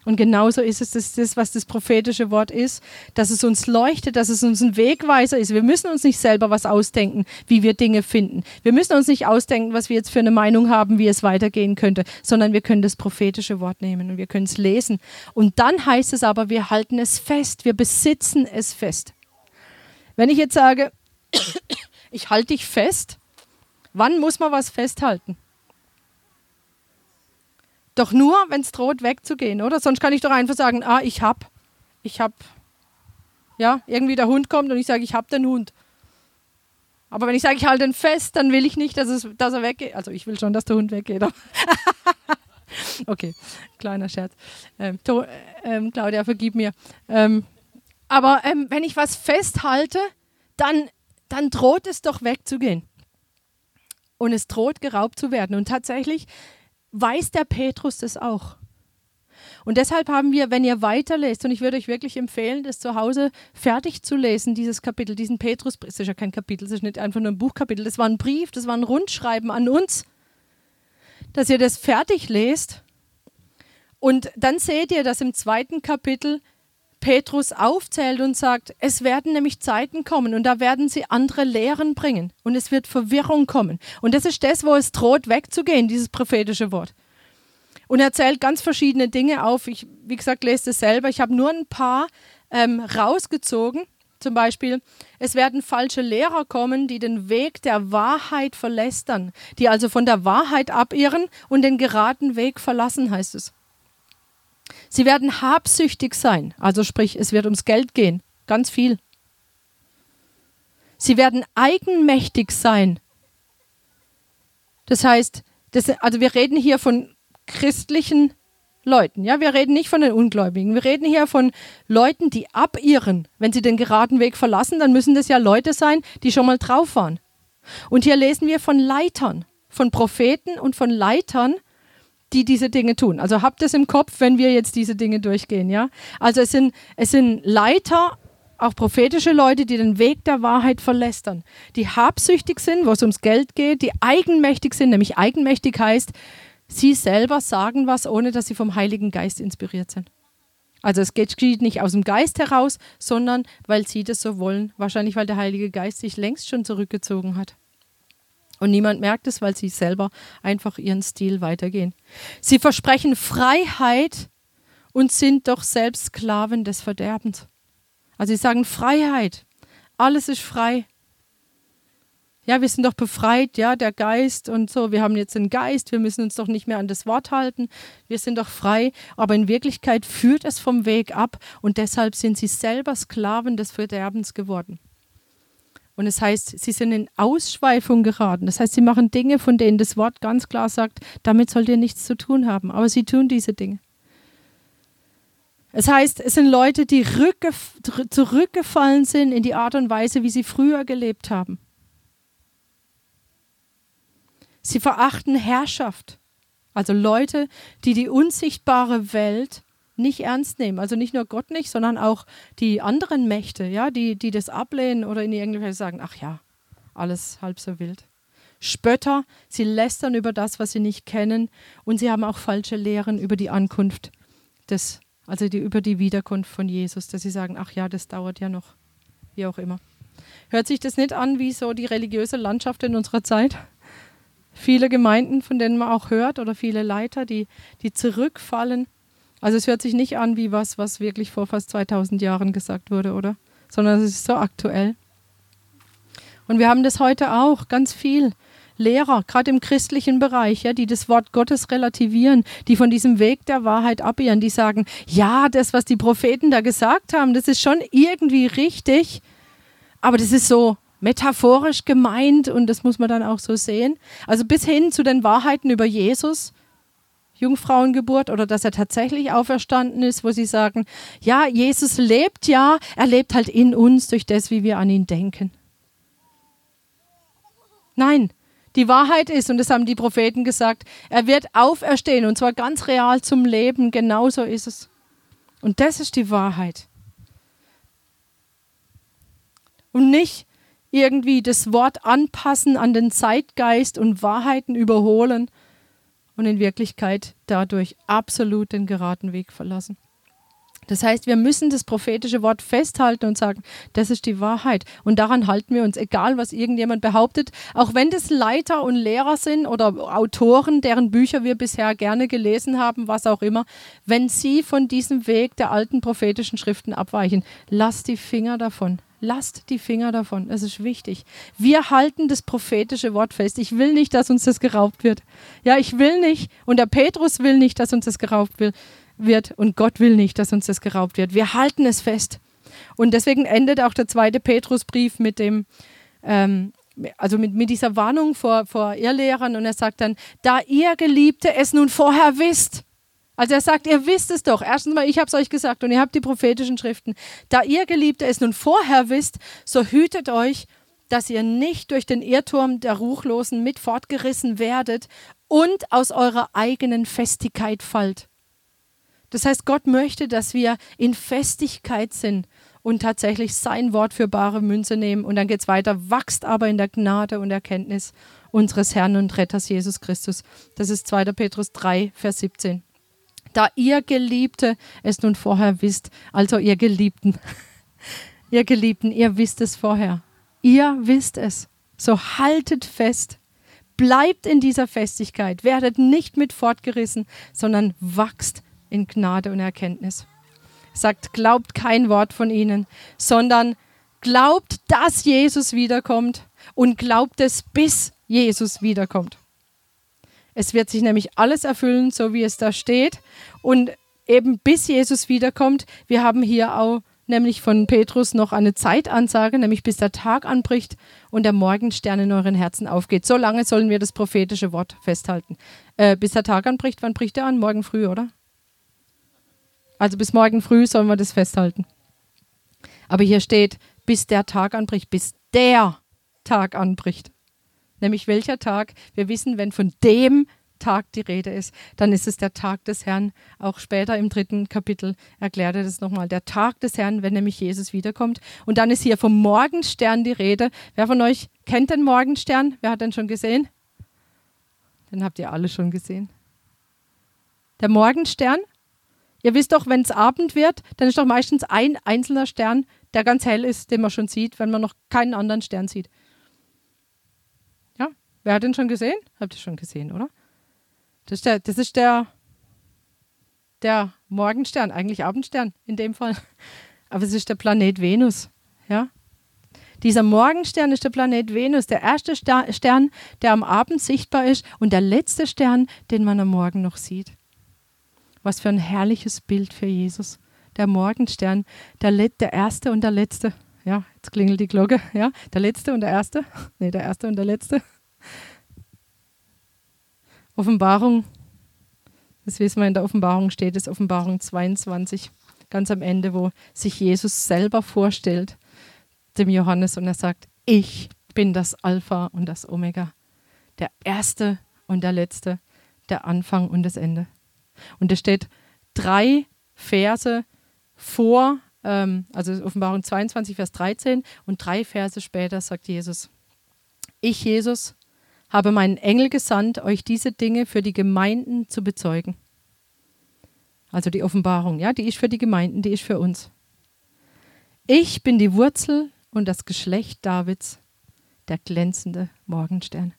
Und genauso ist es das, das, was das prophetische Wort ist, dass es uns leuchtet, dass es uns ein Wegweiser ist. Wir müssen uns nicht selber was ausdenken, wie wir Dinge finden. Wir müssen uns nicht ausdenken, was wir jetzt für eine Meinung haben, wie es weitergehen könnte, sondern wir können das prophetische Wort nehmen und wir können es lesen. Und dann heißt es aber, wir halten es fest, wir besitzen es fest. Wenn ich jetzt sage, <coughs> ich halte dich fest, wann muss man was festhalten? Doch nur, wenn es droht, wegzugehen, oder? Sonst kann ich doch einfach sagen, ah, ich hab, ich hab, ja, irgendwie der Hund kommt und ich sage, ich hab den Hund. Aber wenn ich sage, ich halte ihn fest, dann will ich nicht, dass, es, dass er weggeht. Also ich will schon, dass der Hund weggeht. <laughs> okay, kleiner Scherz. Ähm, to, ähm, Claudia, vergib mir. Ähm, aber ähm, wenn ich was festhalte, dann, dann droht es doch wegzugehen. Und es droht geraubt zu werden. Und tatsächlich weiß der Petrus das auch. Und deshalb haben wir, wenn ihr weiterlest, und ich würde euch wirklich empfehlen, das zu Hause fertig zu lesen, dieses Kapitel, diesen Petrus, das ist ja kein Kapitel, das ist nicht einfach nur ein Buchkapitel, das war ein Brief, das war ein Rundschreiben an uns, dass ihr das fertig lest. Und dann seht ihr, dass im zweiten Kapitel Petrus aufzählt und sagt, es werden nämlich Zeiten kommen und da werden sie andere Lehren bringen und es wird Verwirrung kommen. Und das ist das, wo es droht wegzugehen, dieses prophetische Wort. Und er zählt ganz verschiedene Dinge auf. Ich, wie gesagt, lese es selber. Ich habe nur ein paar ähm, rausgezogen. Zum Beispiel, es werden falsche Lehrer kommen, die den Weg der Wahrheit verlästern, die also von der Wahrheit abirren und den geraden Weg verlassen, heißt es. Sie werden habsüchtig sein, also sprich, es wird ums Geld gehen, ganz viel. Sie werden eigenmächtig sein. Das heißt, das, also wir reden hier von christlichen Leuten, ja, wir reden nicht von den Ungläubigen, wir reden hier von Leuten, die abirren. Wenn sie den geraden Weg verlassen, dann müssen das ja Leute sein, die schon mal drauf waren. Und hier lesen wir von Leitern, von Propheten und von Leitern, die diese Dinge tun. Also habt es im Kopf, wenn wir jetzt diese Dinge durchgehen, ja? Also es sind, es sind Leiter, auch prophetische Leute, die den Weg der Wahrheit verlästern, die habsüchtig sind, wo es ums Geld geht, die eigenmächtig sind, nämlich eigenmächtig heißt, sie selber sagen was, ohne dass sie vom Heiligen Geist inspiriert sind. Also es geht nicht aus dem Geist heraus, sondern weil sie das so wollen. Wahrscheinlich, weil der Heilige Geist sich längst schon zurückgezogen hat. Und niemand merkt es, weil sie selber einfach ihren Stil weitergehen. Sie versprechen Freiheit und sind doch selbst Sklaven des Verderbens. Also sie sagen Freiheit. Alles ist frei. Ja, wir sind doch befreit, ja, der Geist und so. Wir haben jetzt den Geist, wir müssen uns doch nicht mehr an das Wort halten. Wir sind doch frei. Aber in Wirklichkeit führt es vom Weg ab und deshalb sind sie selber Sklaven des Verderbens geworden. Und es heißt, sie sind in Ausschweifung geraten. Das heißt, sie machen Dinge, von denen das Wort ganz klar sagt, damit sollt ihr nichts zu tun haben. Aber sie tun diese Dinge. Es heißt, es sind Leute, die zurückgefallen sind in die Art und Weise, wie sie früher gelebt haben. Sie verachten Herrschaft. Also Leute, die die unsichtbare Welt nicht ernst nehmen. Also nicht nur Gott nicht, sondern auch die anderen Mächte, ja, die, die das ablehnen oder in irgendwelche sagen, ach ja, alles halb so wild. Spötter, sie lästern über das, was sie nicht kennen und sie haben auch falsche Lehren über die Ankunft des, also die, über die Wiederkunft von Jesus, dass sie sagen, ach ja, das dauert ja noch, wie auch immer. Hört sich das nicht an wie so die religiöse Landschaft in unserer Zeit? Viele Gemeinden, von denen man auch hört, oder viele Leiter, die, die zurückfallen. Also es hört sich nicht an wie was, was wirklich vor fast 2000 Jahren gesagt wurde, oder? Sondern es ist so aktuell. Und wir haben das heute auch ganz viel. Lehrer, gerade im christlichen Bereich, ja, die das Wort Gottes relativieren, die von diesem Weg der Wahrheit abirren, die sagen, ja, das, was die Propheten da gesagt haben, das ist schon irgendwie richtig, aber das ist so metaphorisch gemeint und das muss man dann auch so sehen. Also bis hin zu den Wahrheiten über Jesus, Jungfrauengeburt oder dass er tatsächlich auferstanden ist, wo sie sagen, ja, Jesus lebt ja, er lebt halt in uns durch das, wie wir an ihn denken. Nein, die Wahrheit ist, und das haben die Propheten gesagt, er wird auferstehen und zwar ganz real zum Leben, genauso ist es. Und das ist die Wahrheit. Und nicht irgendwie das Wort anpassen an den Zeitgeist und Wahrheiten überholen und in Wirklichkeit dadurch absolut den geraden Weg verlassen. Das heißt, wir müssen das prophetische Wort festhalten und sagen, das ist die Wahrheit. Und daran halten wir uns, egal was irgendjemand behauptet, auch wenn das Leiter und Lehrer sind oder Autoren, deren Bücher wir bisher gerne gelesen haben, was auch immer, wenn sie von diesem Weg der alten prophetischen Schriften abweichen, lasst die Finger davon. Lasst die Finger davon. Es ist wichtig. Wir halten das prophetische Wort fest. Ich will nicht, dass uns das geraubt wird. Ja, ich will nicht. Und der Petrus will nicht, dass uns das geraubt wird und Gott will nicht, dass uns das geraubt wird. Wir halten es fest. Und deswegen endet auch der zweite Petrusbrief mit dem, ähm, also mit, mit dieser Warnung vor, vor Irrlehrern und er sagt dann, da ihr Geliebte es nun vorher wisst, also er sagt, ihr wisst es doch. Erstens mal, ich habe es euch gesagt und ihr habt die prophetischen Schriften. Da ihr Geliebte es nun vorher wisst, so hütet euch, dass ihr nicht durch den Irrturm der Ruchlosen mit fortgerissen werdet und aus eurer eigenen Festigkeit fallt. Das heißt, Gott möchte, dass wir in Festigkeit sind und tatsächlich sein Wort für bare Münze nehmen. Und dann geht es weiter, wachst aber in der Gnade und Erkenntnis unseres Herrn und Retters Jesus Christus. Das ist 2. Petrus 3, Vers 17. Da ihr Geliebte es nun vorher wisst, also ihr Geliebten, <laughs> ihr Geliebten, ihr wisst es vorher. Ihr wisst es. So haltet fest. Bleibt in dieser Festigkeit. Werdet nicht mit fortgerissen, sondern wachst in Gnade und Erkenntnis. Sagt, glaubt kein Wort von ihnen, sondern glaubt, dass Jesus wiederkommt und glaubt es, bis Jesus wiederkommt. Es wird sich nämlich alles erfüllen, so wie es da steht. Und eben bis Jesus wiederkommt, wir haben hier auch nämlich von Petrus noch eine Zeitansage, nämlich bis der Tag anbricht und der Morgenstern in euren Herzen aufgeht. So lange sollen wir das prophetische Wort festhalten. Äh, bis der Tag anbricht, wann bricht er an? Morgen früh, oder? Also bis morgen früh sollen wir das festhalten. Aber hier steht, bis der Tag anbricht, bis der Tag anbricht. Nämlich welcher Tag? Wir wissen, wenn von dem Tag die Rede ist, dann ist es der Tag des Herrn. Auch später im dritten Kapitel erklärt er das nochmal. Der Tag des Herrn, wenn nämlich Jesus wiederkommt. Und dann ist hier vom Morgenstern die Rede. Wer von euch kennt den Morgenstern? Wer hat den schon gesehen? Den habt ihr alle schon gesehen. Der Morgenstern Ihr wisst doch, wenn es Abend wird, dann ist doch meistens ein einzelner Stern, der ganz hell ist, den man schon sieht, wenn man noch keinen anderen Stern sieht. Wer hat den schon gesehen? Habt ihr schon gesehen, oder? Das ist der, das ist der, der Morgenstern, eigentlich Abendstern in dem Fall. <laughs> Aber es ist der Planet Venus. Ja? Dieser Morgenstern ist der Planet Venus, der erste Stern, der am Abend sichtbar ist und der letzte Stern, den man am Morgen noch sieht. Was für ein herrliches Bild für Jesus. Der Morgenstern, der, Let der erste und der letzte. Ja, jetzt klingelt die Glocke. Ja, der letzte und der erste. <laughs> Nee, der erste und der letzte. Offenbarung, das wissen wir in der Offenbarung steht, ist Offenbarung 22, ganz am Ende, wo sich Jesus selber vorstellt, dem Johannes, und er sagt: Ich bin das Alpha und das Omega, der Erste und der Letzte, der Anfang und das Ende. Und es steht drei Verse vor, ähm, also Offenbarung 22, Vers 13 und drei Verse später sagt Jesus, ich, Jesus, habe meinen Engel gesandt, euch diese Dinge für die Gemeinden zu bezeugen. Also die Offenbarung, ja, die ist für die Gemeinden, die ist für uns. Ich bin die Wurzel und das Geschlecht Davids, der glänzende Morgenstern.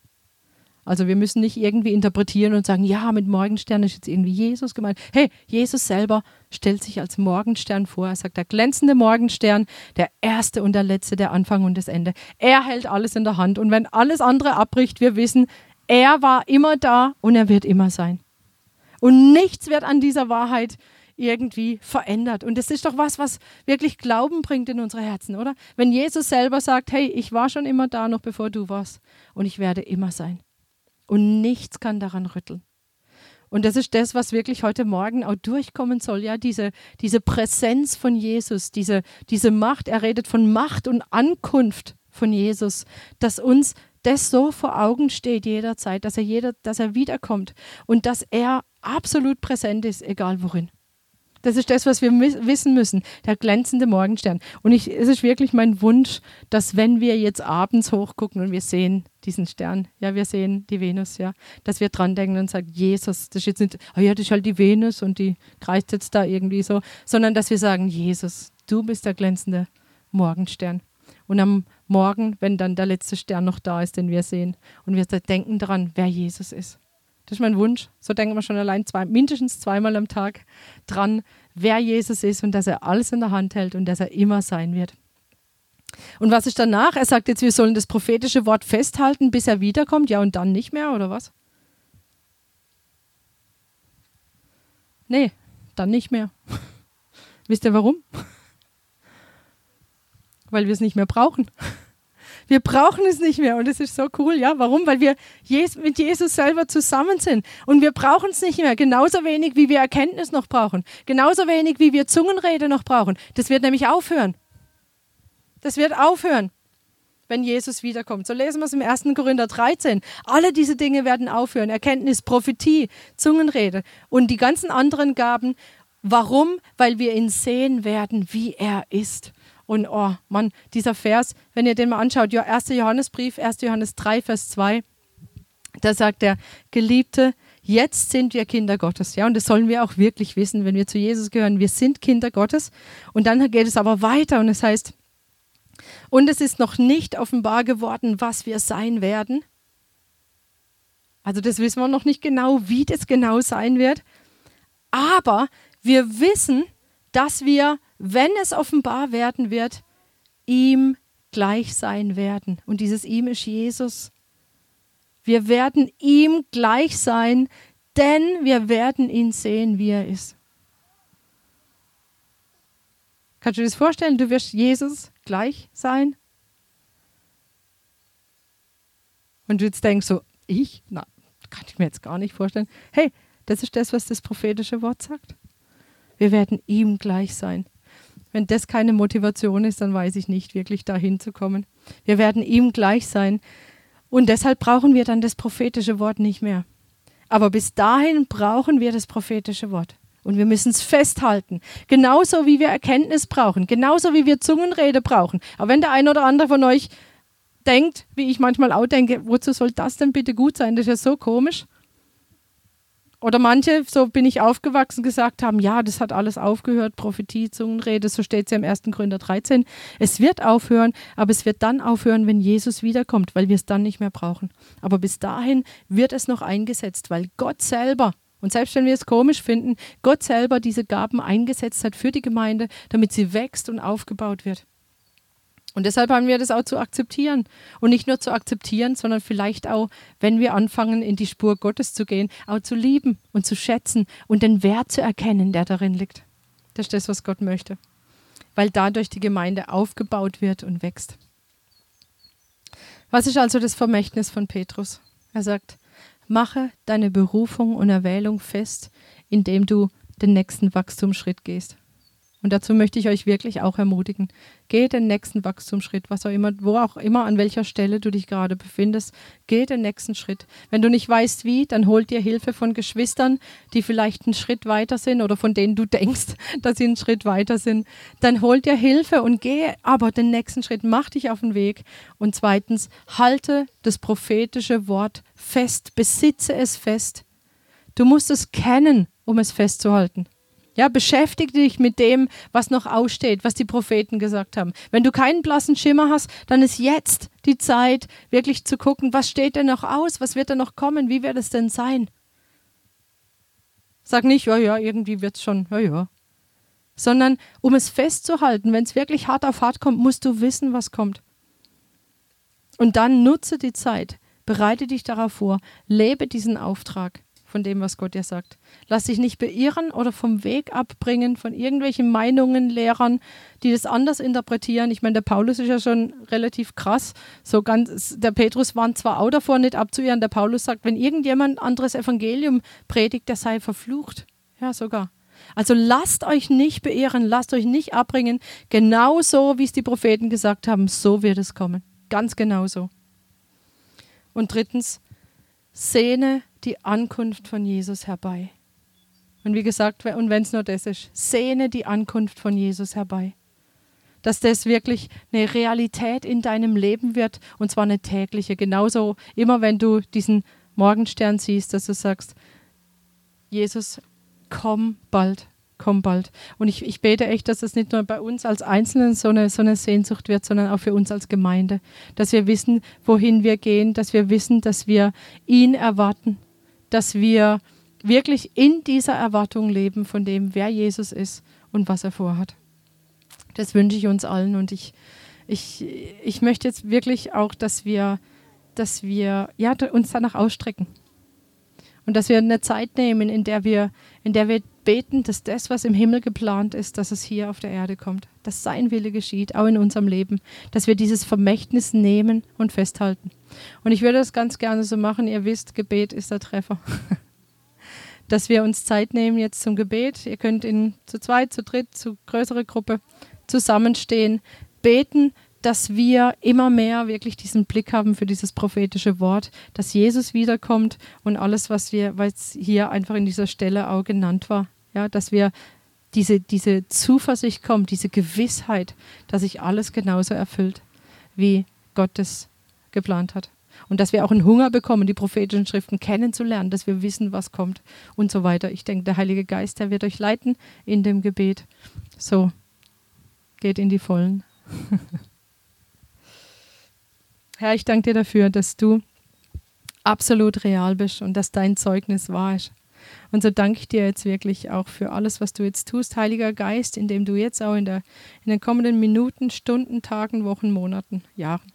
Also wir müssen nicht irgendwie interpretieren und sagen, ja, mit Morgenstern ist jetzt irgendwie Jesus gemeint. Hey, Jesus selber stellt sich als Morgenstern vor. Er sagt, der glänzende Morgenstern, der erste und der letzte, der Anfang und das Ende. Er hält alles in der Hand. Und wenn alles andere abbricht, wir wissen, er war immer da und er wird immer sein. Und nichts wird an dieser Wahrheit irgendwie verändert. Und das ist doch was, was wirklich Glauben bringt in unsere Herzen, oder? Wenn Jesus selber sagt, hey, ich war schon immer da, noch bevor du warst, und ich werde immer sein. Und nichts kann daran rütteln. Und das ist das, was wirklich heute Morgen auch durchkommen soll, ja, diese, diese Präsenz von Jesus, diese, diese Macht, er redet von Macht und Ankunft von Jesus, dass uns das so vor Augen steht jederzeit, dass er jeder, dass er wiederkommt und dass er absolut präsent ist, egal worin. Das ist das, was wir wissen müssen, der glänzende Morgenstern. Und ich, es ist wirklich mein Wunsch, dass wenn wir jetzt abends hochgucken und wir sehen diesen Stern, ja, wir sehen die Venus, ja, dass wir dran denken und sagen, Jesus, das ist jetzt nicht, oh ja, das ist halt die Venus und die kreist jetzt da irgendwie so, sondern dass wir sagen, Jesus, du bist der glänzende Morgenstern. Und am Morgen, wenn dann der letzte Stern noch da ist, den wir sehen, und wir denken daran, wer Jesus ist. Das ist mein Wunsch. So denken wir schon allein zwei, mindestens zweimal am Tag dran, wer Jesus ist und dass er alles in der Hand hält und dass er immer sein wird. Und was ist danach? Er sagt jetzt, wir sollen das prophetische Wort festhalten, bis er wiederkommt. Ja, und dann nicht mehr, oder was? Nee, dann nicht mehr. <laughs> Wisst ihr warum? <laughs> Weil wir es nicht mehr brauchen. Wir brauchen es nicht mehr und es ist so cool, ja. Warum? Weil wir mit Jesus selber zusammen sind und wir brauchen es nicht mehr. Genauso wenig, wie wir Erkenntnis noch brauchen. Genauso wenig, wie wir Zungenrede noch brauchen. Das wird nämlich aufhören. Das wird aufhören, wenn Jesus wiederkommt. So lesen wir es im 1. Korinther 13. Alle diese Dinge werden aufhören. Erkenntnis, Prophetie, Zungenrede und die ganzen anderen Gaben. Warum? Weil wir ihn sehen werden, wie er ist. Und oh Mann, dieser Vers, wenn ihr den mal anschaut, ja, 1. Johannesbrief, 1. Johannes 3, Vers 2, da sagt er, Geliebte, jetzt sind wir Kinder Gottes. Ja, und das sollen wir auch wirklich wissen, wenn wir zu Jesus gehören. Wir sind Kinder Gottes. Und dann geht es aber weiter und es heißt, und es ist noch nicht offenbar geworden, was wir sein werden. Also das wissen wir noch nicht genau, wie das genau sein wird. Aber wir wissen, dass wir wenn es offenbar werden wird, ihm gleich sein werden. Und dieses ihm ist Jesus. Wir werden ihm gleich sein, denn wir werden ihn sehen, wie er ist. Kannst du dir das vorstellen? Du wirst Jesus gleich sein? Und du jetzt denkst so, ich? Na, kann ich mir jetzt gar nicht vorstellen. Hey, das ist das, was das prophetische Wort sagt. Wir werden ihm gleich sein. Wenn das keine Motivation ist, dann weiß ich nicht, wirklich dahin zu kommen. Wir werden ihm gleich sein. Und deshalb brauchen wir dann das prophetische Wort nicht mehr. Aber bis dahin brauchen wir das prophetische Wort. Und wir müssen es festhalten. Genauso wie wir Erkenntnis brauchen. Genauso wie wir Zungenrede brauchen. Aber wenn der ein oder andere von euch denkt, wie ich manchmal auch denke, wozu soll das denn bitte gut sein? Das ist ja so komisch. Oder manche, so bin ich aufgewachsen, gesagt haben, ja, das hat alles aufgehört, Prophetie, Zungenrede, so steht es ja im 1. Gründer 13. Es wird aufhören, aber es wird dann aufhören, wenn Jesus wiederkommt, weil wir es dann nicht mehr brauchen. Aber bis dahin wird es noch eingesetzt, weil Gott selber, und selbst wenn wir es komisch finden, Gott selber diese Gaben eingesetzt hat für die Gemeinde, damit sie wächst und aufgebaut wird. Und deshalb haben wir das auch zu akzeptieren. Und nicht nur zu akzeptieren, sondern vielleicht auch, wenn wir anfangen, in die Spur Gottes zu gehen, auch zu lieben und zu schätzen und den Wert zu erkennen, der darin liegt. Das ist das, was Gott möchte. Weil dadurch die Gemeinde aufgebaut wird und wächst. Was ist also das Vermächtnis von Petrus? Er sagt, mache deine Berufung und Erwählung fest, indem du den nächsten Wachstumsschritt gehst. Und dazu möchte ich euch wirklich auch ermutigen. Geh den nächsten Wachstumsschritt, was auch immer, wo auch immer, an welcher Stelle du dich gerade befindest. Geh den nächsten Schritt. Wenn du nicht weißt wie, dann hol dir Hilfe von Geschwistern, die vielleicht einen Schritt weiter sind oder von denen du denkst, <laughs> dass sie einen Schritt weiter sind. Dann hol dir Hilfe und geh aber den nächsten Schritt. Mach dich auf den Weg. Und zweitens, halte das prophetische Wort fest. Besitze es fest. Du musst es kennen, um es festzuhalten. Ja, beschäftige dich mit dem, was noch aussteht, was die Propheten gesagt haben. Wenn du keinen blassen Schimmer hast, dann ist jetzt die Zeit, wirklich zu gucken, was steht denn noch aus, was wird denn noch kommen, wie wird es denn sein? Sag nicht, ja, ja, irgendwie wird es schon, ja, ja. Sondern um es festzuhalten, wenn es wirklich hart auf hart kommt, musst du wissen, was kommt. Und dann nutze die Zeit, bereite dich darauf vor, lebe diesen Auftrag von dem, was Gott dir sagt. Lass dich nicht beirren oder vom Weg abbringen von irgendwelchen Meinungen, Lehrern, die das anders interpretieren. Ich meine, der Paulus ist ja schon relativ krass. So ganz, der Petrus warnt zwar auch davor, nicht abzuirren. Der Paulus sagt, wenn irgendjemand anderes Evangelium predigt, der sei verflucht. Ja, sogar. Also lasst euch nicht beirren, lasst euch nicht abbringen. Genauso, wie es die Propheten gesagt haben, so wird es kommen. Ganz genauso. Und drittens, sehne die Ankunft von Jesus herbei. Und wie gesagt, und wenn es nur das ist, sehne die Ankunft von Jesus herbei. Dass das wirklich eine Realität in deinem Leben wird und zwar eine tägliche. Genauso immer, wenn du diesen Morgenstern siehst, dass du sagst, Jesus, komm bald komm bald. Und ich, ich bete echt, dass es nicht nur bei uns als Einzelnen so eine, so eine Sehnsucht wird, sondern auch für uns als Gemeinde. Dass wir wissen, wohin wir gehen, dass wir wissen, dass wir ihn erwarten, dass wir wirklich in dieser Erwartung leben von dem, wer Jesus ist und was er vorhat. Das wünsche ich uns allen und ich, ich, ich möchte jetzt wirklich auch, dass wir, dass wir ja, uns danach ausstrecken. Und dass wir eine Zeit nehmen, in der wir, in der wir beten, dass das, was im Himmel geplant ist, dass es hier auf der Erde kommt, dass sein Wille geschieht, auch in unserem Leben, dass wir dieses Vermächtnis nehmen und festhalten. Und ich würde das ganz gerne so machen, ihr wisst, Gebet ist der Treffer. <laughs> dass wir uns Zeit nehmen jetzt zum Gebet. Ihr könnt in zu zweit, zu dritt, zu größere Gruppe zusammenstehen, beten, dass wir immer mehr wirklich diesen Blick haben für dieses prophetische Wort, dass Jesus wiederkommt und alles, was wir, es hier einfach in dieser Stelle auch genannt war, ja, dass wir diese, diese Zuversicht kommt, diese Gewissheit, dass sich alles genauso erfüllt, wie Gott es geplant hat. Und dass wir auch einen Hunger bekommen, die prophetischen Schriften kennenzulernen, dass wir wissen, was kommt und so weiter. Ich denke, der Heilige Geist, der wird euch leiten in dem Gebet. So, geht in die Vollen. <laughs> Herr, ich danke dir dafür, dass du absolut real bist und dass dein Zeugnis wahr ist. Und so danke ich dir jetzt wirklich auch für alles, was du jetzt tust, Heiliger Geist, indem du jetzt auch in, der, in den kommenden Minuten, Stunden, Tagen, Wochen, Monaten, Jahren,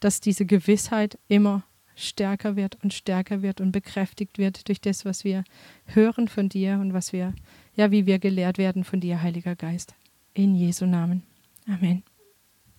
dass diese Gewissheit immer stärker wird und stärker wird und bekräftigt wird durch das, was wir hören von dir und was wir, ja, wie wir gelehrt werden von dir, Heiliger Geist. In Jesu Namen. Amen.